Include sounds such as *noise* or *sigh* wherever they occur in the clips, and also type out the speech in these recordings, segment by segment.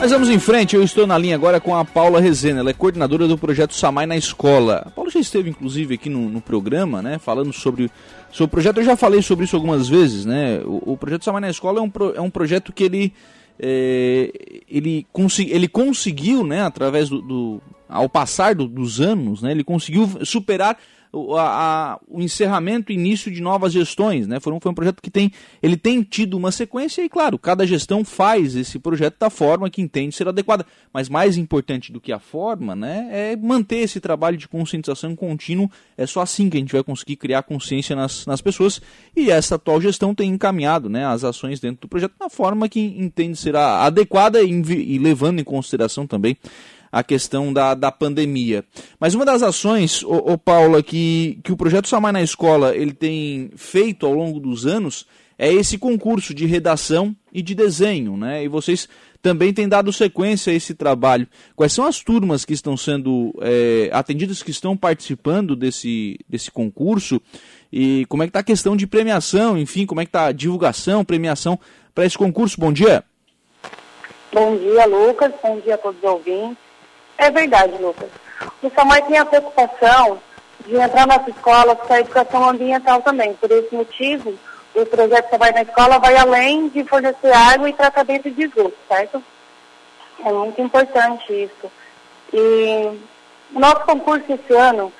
Mas vamos em frente, eu estou na linha agora com a Paula Rezena, ela é coordenadora do projeto Samai na Escola. A Paula já esteve, inclusive, aqui no, no programa, né, falando sobre, sobre o projeto, eu já falei sobre isso algumas vezes, né, o, o projeto Samai na Escola é um, pro, é um projeto que ele, é, ele, consi, ele conseguiu, né, através do, do ao passar do, dos anos, né, ele conseguiu superar o, a, o encerramento e início de novas gestões, né? Foi um, foi um projeto que tem, ele tem tido uma sequência e, claro, cada gestão faz esse projeto da forma que entende ser adequada. Mas mais importante do que a forma, né, é manter esse trabalho de conscientização contínuo. É só assim que a gente vai conseguir criar consciência nas, nas pessoas. E essa atual gestão tem encaminhado, né, as ações dentro do projeto da forma que entende ser adequada e, e levando em consideração também a questão da, da pandemia. Mas uma das ações, ô, ô Paula, que, que o Projeto Samar na Escola ele tem feito ao longo dos anos é esse concurso de redação e de desenho, né? E vocês também têm dado sequência a esse trabalho. Quais são as turmas que estão sendo é, atendidas, que estão participando desse, desse concurso? E como é que está a questão de premiação, enfim, como é que está a divulgação, premiação para esse concurso? Bom dia. Bom dia, Lucas. Bom dia a todos os ouvintes. É verdade, Lucas. O SAMAI tem a preocupação de entrar nas escolas com a educação ambiental também. Por esse motivo, o projeto SAMAI na escola vai além de fornecer água e tratamento de esgoto, certo? É muito importante isso. E o nosso concurso esse ano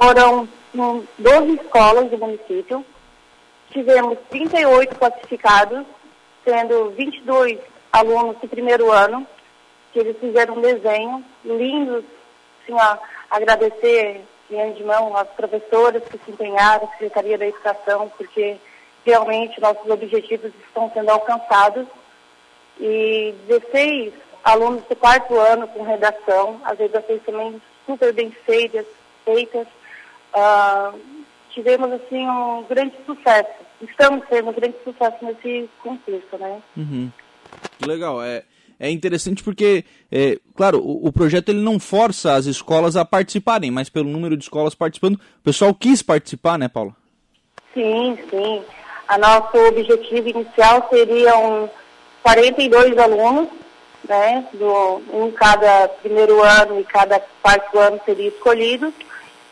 foram 12 escolas do município. Tivemos 38 classificados, sendo 22 alunos do primeiro ano que eles fizeram um desenho lindo, assim, ó, agradecer de antemão as professoras que se empenharam, a Secretaria da Educação, porque realmente nossos objetivos estão sendo alcançados. E 16 alunos do quarto ano com redação, as redações também super bem feitas, feitas. Uh, tivemos assim um grande sucesso. Estamos tendo um grande sucesso nesse concurso, né? Uhum. Legal. É, é interessante porque, é, claro, o, o, projeto ele não força as escolas a participarem, mas pelo número de escolas participando, o pessoal quis participar, né, Paula? Sim, sim. A nosso objetivo inicial seriam 42 alunos, né, do, em cada primeiro ano e cada quarto ano seria escolhido,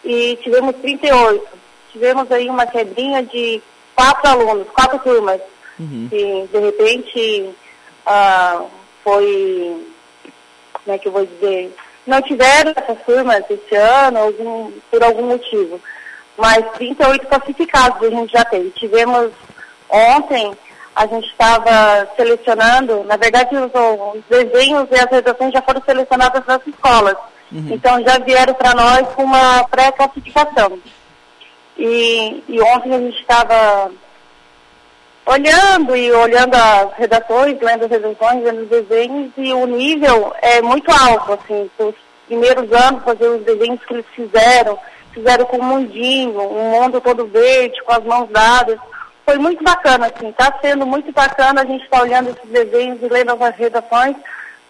e tivemos 38. Tivemos aí uma quebrinha de quatro alunos, quatro turmas, uhum. que de repente... Uh, foi, como é que eu vou dizer, não tiveram essas turmas esse ano algum, por algum motivo. Mas 38 classificados a gente já tem. Tivemos ontem, a gente estava selecionando, na verdade os, os, desenhos e as redações já foram selecionadas nas escolas. Uhum. Então já vieram para nós com uma pré-classificação. E, e ontem a gente estava olhando e olhando as redações, lendo as redações, vendo os desenhos, e o nível é muito alto, assim, os primeiros anos, fazer os desenhos que eles fizeram, fizeram com um mundinho, um mundo todo verde, com as mãos dadas, foi muito bacana, assim, está sendo muito bacana a gente estar tá olhando esses desenhos e lendo as redações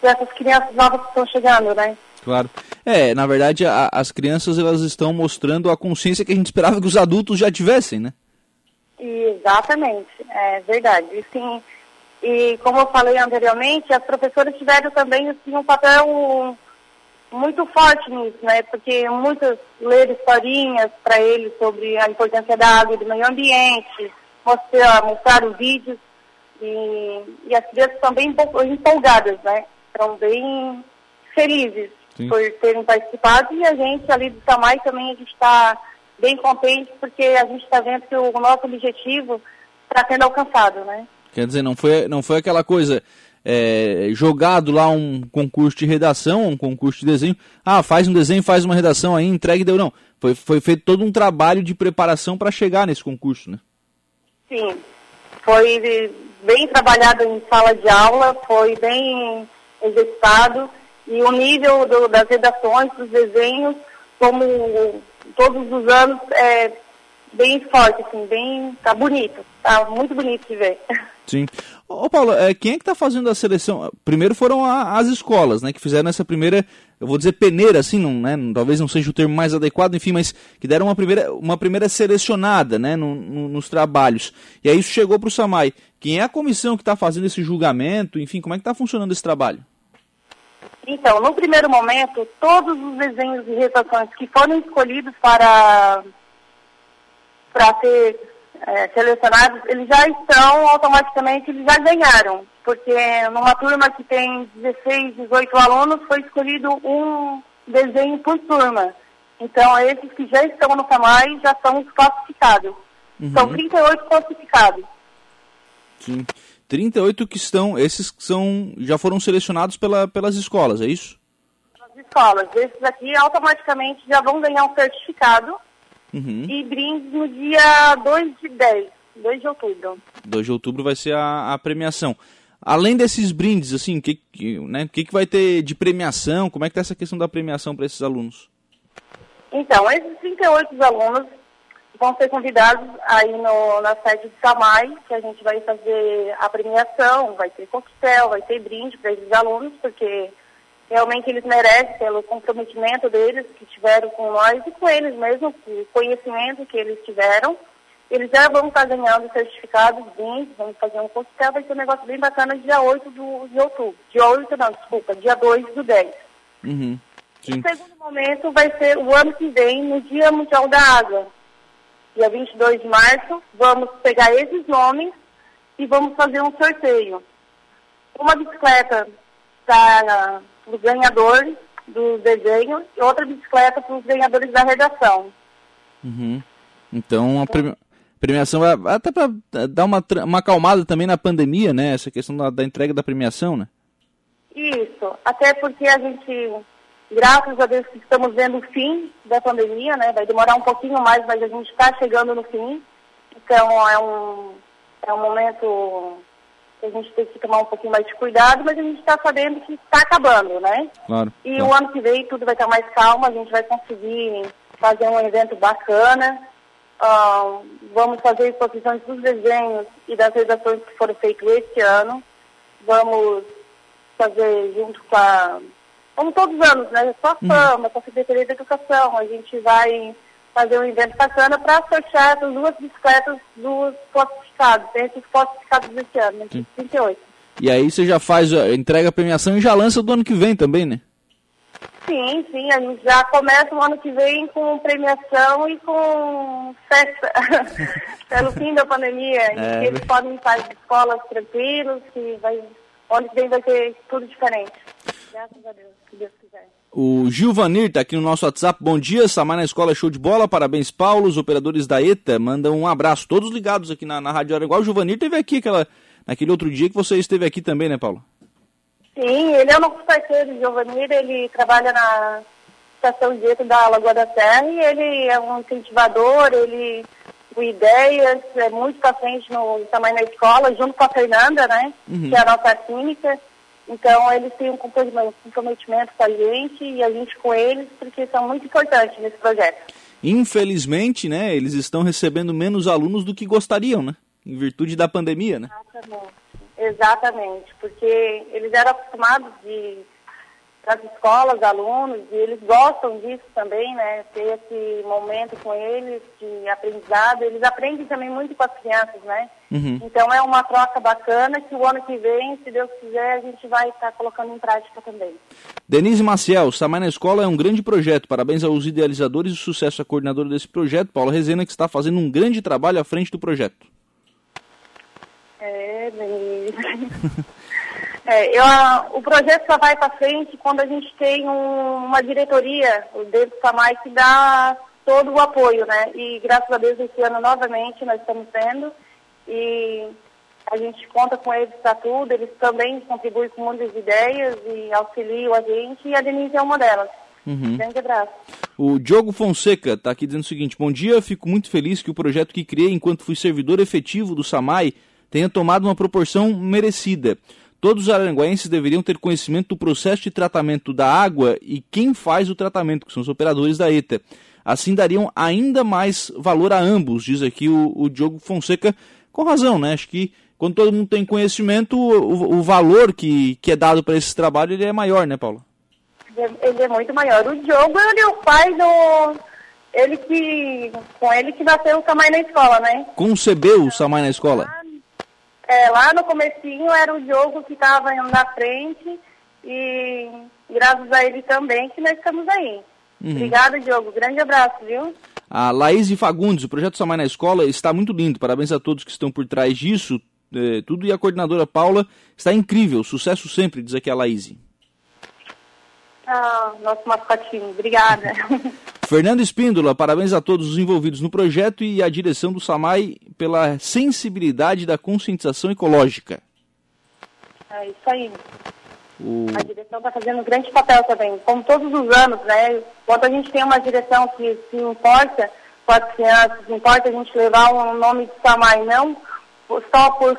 dessas crianças novas que estão chegando, né? Claro. É, na verdade, a, as crianças elas estão mostrando a consciência que a gente esperava que os adultos já tivessem, né? Exatamente, é verdade. E, sim, e como eu falei anteriormente, as professoras tiveram também assim, um papel muito forte nisso, né? Porque muitas leram historinhas para eles sobre a importância da água e do meio ambiente, mostrar, mostraram vídeos e, e as crianças estão bem empolgadas, né? Estão bem felizes Sim. por terem participado e a gente ali do Samai também a gente está bem contente porque a gente está vendo que o nosso objetivo está sendo alcançado, né? Quer dizer, não foi, não foi aquela coisa é, jogado lá um concurso de redação, um concurso de desenho. Ah, faz um desenho, faz uma redação aí, entregue deu. Não, foi, foi feito todo um trabalho de preparação para chegar nesse concurso, né? Sim, foi bem trabalhado em sala de aula, foi bem executado e o nível do, das redações, dos desenhos, como todos os anos é bem forte, assim, bem. tá bonito. Tá muito bonito de ver. *laughs* Sim. Ô Paulo, é, quem é que está fazendo a seleção? Primeiro foram a, as escolas, né, que fizeram essa primeira, eu vou dizer peneira, assim, não, né, talvez não seja o termo mais adequado, enfim, mas que deram uma primeira, uma primeira selecionada, né, no, no, nos trabalhos. E aí isso chegou para o Samai. Quem é a comissão que está fazendo esse julgamento? Enfim, como é que está funcionando esse trabalho? Então, no primeiro momento, todos os desenhos e redações que foram escolhidos para, para ser é, selecionados, eles já estão automaticamente, eles já ganharam. Porque numa turma que tem 16, 18 alunos, foi escolhido um desenho por turma. Então, esses que já estão no SAMAI já são os classificados. Uhum. São 38 classificados. Sim. 38 que estão, esses que são, já foram selecionados pela, pelas escolas, é isso? As escolas. Esses aqui automaticamente já vão ganhar um certificado uhum. e brindes no dia 2 de 10, 2 de outubro. 2 de outubro vai ser a, a premiação. Além desses brindes, assim, o que, que, né, que, que vai ter de premiação? Como é que tá essa questão da premiação para esses alunos? Então, esses 38 alunos vão ser convidados aí no, na sede de Samai, que a gente vai fazer a premiação, vai ter coquetel, vai ter brinde para esses alunos, porque realmente eles merecem pelo comprometimento deles que tiveram com nós e com eles mesmo, o conhecimento que eles tiveram. Eles já vão estar ganhando certificados, brindes, vamos fazer um coquetel, vai ser um negócio bem bacana dia 8 do, de outubro. Dia 8 não, desculpa, dia 2 do 10. Uhum. O segundo momento vai ser o ano que vem, no Dia Mundial da Água dia 22 de março, vamos pegar esses nomes e vamos fazer um sorteio. Uma bicicleta para o ganhador do desenho e outra bicicleta para os ganhadores da redação. Uhum. Então a premiação vai até para dar uma, uma acalmada também na pandemia, né? Essa questão da, da entrega da premiação, né? Isso, até porque a gente Graças a Deus que estamos vendo o fim da pandemia, né? Vai demorar um pouquinho mais, mas a gente está chegando no fim. Então é um, é um momento que a gente tem que tomar um pouquinho mais de cuidado, mas a gente está sabendo que está acabando, né? Claro. E claro. o ano que vem tudo vai estar mais calmo, a gente vai conseguir fazer um evento bacana. Uh, vamos fazer exposições dos desenhos e das redações que foram feitos este ano. Vamos fazer junto com a como todos os anos, né? Só a uhum. fama, com a Secretaria da Educação, a gente vai fazer um evento bacana para sortear as duas bicicletas dos classificados, tem esses classificados desse ano, né? 38. E aí você já faz, entrega a premiação e já lança do ano que vem também, né? Sim, sim, a gente já começa o ano que vem com premiação e com festa *laughs* pelo fim da pandemia, é, que eles podem estar em escolas tranquilos, que vai, o ano que vem vai ter tudo diferente. Graças a Deus, se Deus quiser. O Gilvanir está aqui no nosso WhatsApp. Bom dia, Samar na escola, show de bola. Parabéns, Paulo. Os operadores da ETA mandam um abraço. Todos ligados aqui na, na Rádio Igual O Gilvanir teve aqui aquela, naquele outro dia que você esteve aqui também, né, Paulo? Sim, ele é o nosso parceiro, Giovanir. Ele trabalha na estação de ETA da Lagoa da Serra e ele é um incentivador, ele com ideias, é muito à frente no tamanho na escola, junto com a Fernanda, né, uhum. que é a nossa química. Então, eles têm um comprometimento com a gente e a gente com eles, porque são muito importantes nesse projeto. Infelizmente, né, eles estão recebendo menos alunos do que gostariam, né? Em virtude da pandemia, né? Exatamente. Exatamente, porque eles eram acostumados de as escolas, alunos, e eles gostam disso também, né? Ter esse momento com eles de aprendizado. Eles aprendem também muito com as crianças, né? Uhum. Então é uma troca bacana que o ano que vem, se Deus quiser, a gente vai estar colocando em prática também. Denise Maciel, Samar na Escola é um grande projeto. Parabéns aos idealizadores e sucesso à coordenadora desse projeto, Paula Rezena, que está fazendo um grande trabalho à frente do projeto. É, Denise. *laughs* É, eu, o projeto só vai para frente quando a gente tem um, uma diretoria dentro do SAMAI que dá todo o apoio, né? E graças a Deus esse ano novamente nós estamos tendo e a gente conta com eles para tudo, eles também contribuem com muitas ideias e auxiliam a gente e a Denise é uma delas. Uhum. Grande abraço. O Diogo Fonseca está aqui dizendo o seguinte: Bom dia, fico muito feliz que o projeto que criei enquanto fui servidor efetivo do SAMAI tenha tomado uma proporção merecida. Todos os aranguenses deveriam ter conhecimento do processo de tratamento da água e quem faz o tratamento, que são os operadores da ETA. Assim dariam ainda mais valor a ambos, diz aqui o, o Diogo Fonseca, com razão, né? Acho que quando todo mundo tem conhecimento, o, o valor que, que é dado para esse trabalho ele é maior, né, Paula? Ele é muito maior. O Diogo ele é o pai do. Ele que. Com ele que nasceu o Samai na escola, né? Concebeu o Samai na escola? É, lá no comecinho era o Diogo que estava na frente e, graças a ele também que nós estamos aí. Uhum. Obrigada, Diogo. Grande abraço, viu? A Laís Fagundes, o projeto Samai na Escola está muito lindo. Parabéns a todos que estão por trás disso. É, tudo e a coordenadora Paula está incrível. Sucesso sempre, diz aqui a Laís. Ah, nosso mascotinho. Obrigada. Fernando Espíndola, parabéns a todos os envolvidos no projeto e à direção do SAMAI pela sensibilidade da conscientização ecológica. É isso aí. O... A direção está fazendo um grande papel também, como todos os anos, né? Quando a gente tem uma direção que se importa com as crianças, importa a gente levar o um nome de SAMAI, não só por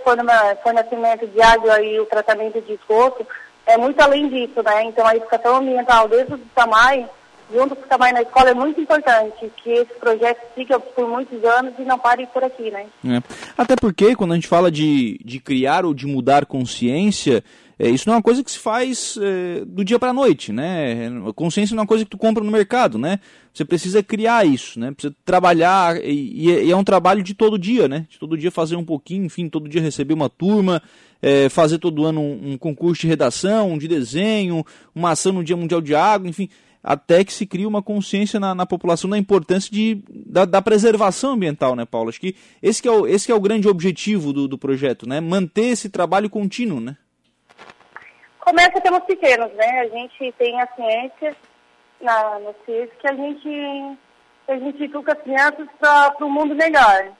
fornecimento de água e o tratamento de esgoto, é muito além disso, né? Então a educação ambiental desde o SAMAI, junto com o SAMAI na escola, é muito importante que esse projeto siga por muitos anos e não pare por aqui, né? É. Até porque quando a gente fala de, de criar ou de mudar consciência, é, isso não é uma coisa que se faz é, do dia para a noite, né? Consciência não é uma coisa que tu compra no mercado, né? Você precisa criar isso, né? Precisa trabalhar e, e é um trabalho de todo dia, né? De todo dia fazer um pouquinho, enfim, todo dia receber uma turma, é, fazer todo ano um, um, concurso de redação, de desenho, uma ação no Dia Mundial de Água, enfim, até que se crie uma consciência na, na população da importância de, da, da, preservação ambiental, né, Paulo? Acho que esse que é o, esse que é o grande objetivo do, do projeto, né? Manter esse trabalho contínuo, né? Começa pelos pequenos, né? A gente tem a ciência na, no CIS que a gente, a gente educa as crianças para o mundo melhor.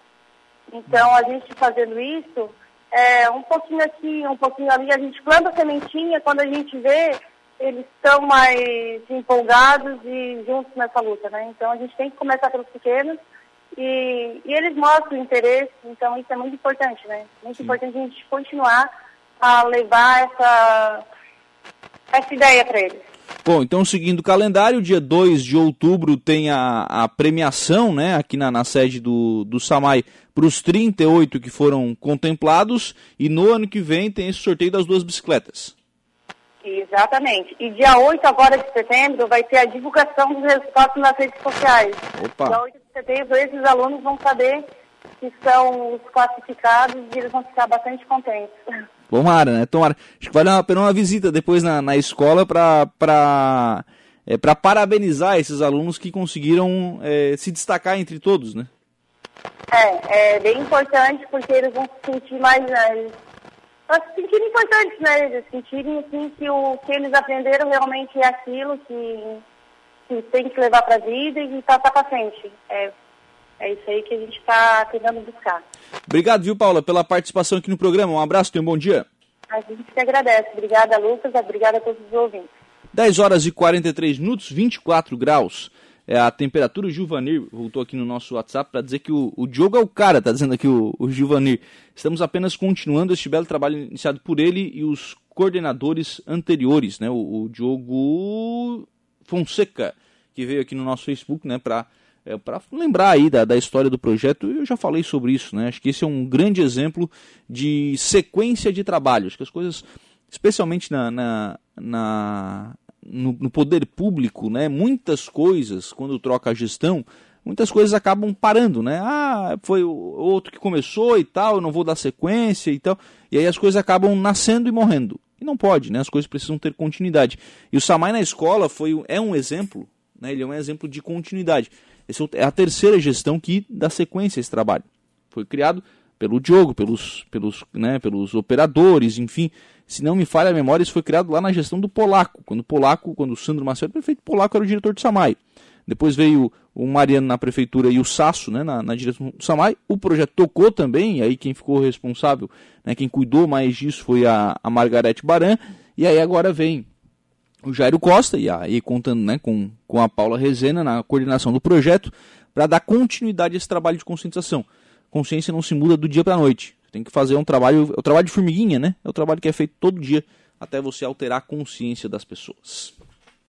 Então, a gente fazendo isso, é, um pouquinho aqui, um pouquinho ali, a gente planta a sementinha, quando a gente vê, eles estão mais empolgados e juntos nessa luta, né? Então, a gente tem que começar pelos pequenos e, e eles mostram interesse, então isso é muito importante, né? Muito Sim. importante a gente continuar a levar essa essa ideia para eles. Bom, então seguindo o calendário, dia 2 de outubro tem a, a premiação, né, aqui na, na sede do, do SAMAI, para os 38 que foram contemplados, e no ano que vem tem esse sorteio das duas bicicletas. Exatamente. E dia 8 agora de setembro vai ter a divulgação dos resultados nas redes sociais. Opa. Dia 8 de setembro esses alunos vão saber que são os classificados e eles vão ficar bastante contentes. *laughs* Tomara, né? Tomara. Acho que vale a pena uma visita depois na, na escola para é, para parabenizar esses alunos que conseguiram é, se destacar entre todos, né? É, é bem importante porque eles vão se sentir mais. Né, se sentirem importantes, né? Eles sentirem assim, que o que eles aprenderam realmente é aquilo que, que tem que levar para a vida e passar para frente. É, é isso aí que a gente está tentando buscar. Obrigado, viu, Paula, pela participação aqui no programa. Um abraço, tenha um bom dia. A gente que agradece. Obrigada, Lucas. Obrigada a todos os ouvintes. 10 horas e 43 minutos, 24 graus. É a temperatura. O Juvanir voltou aqui no nosso WhatsApp para dizer que o, o Diogo é o cara, tá dizendo aqui o, o Juvanir. Estamos apenas continuando este belo trabalho iniciado por ele e os coordenadores anteriores, né? O, o Diogo Fonseca, que veio aqui no nosso Facebook, né, para é, para lembrar aí da, da história do projeto, eu já falei sobre isso, né? Acho que esse é um grande exemplo de sequência de trabalho. Acho que as coisas, especialmente na, na, na no, no, poder público, né? Muitas coisas, quando troca a gestão, muitas coisas acabam parando, né? Ah, foi o outro que começou e tal, eu não vou dar sequência e tal. E aí as coisas acabam nascendo e morrendo. E não pode, né? As coisas precisam ter continuidade. E o Samai na escola foi, é um exemplo, né? Ele é um exemplo de continuidade. Essa é, é a terceira gestão que dá sequência a esse trabalho. Foi criado pelo Diogo, pelos, pelos, né, pelos operadores, enfim. Se não me falha a memória, isso foi criado lá na gestão do Polaco. Quando o Polaco, quando o Sandro Macedo, prefeito Polaco era o diretor do SAMAI. Depois veio o Mariano na prefeitura e o Sasso né, na, na direção do SAMAI. O projeto tocou também, aí quem ficou responsável, né, quem cuidou mais disso foi a, a Margarete Baran. E aí agora vem o Jairo Costa, e aí contando né, com, com a Paula Rezena na coordenação do projeto, para dar continuidade a esse trabalho de conscientização. Consciência não se muda do dia para a noite. Tem que fazer um trabalho, é o trabalho de formiguinha, né? É o trabalho que é feito todo dia até você alterar a consciência das pessoas.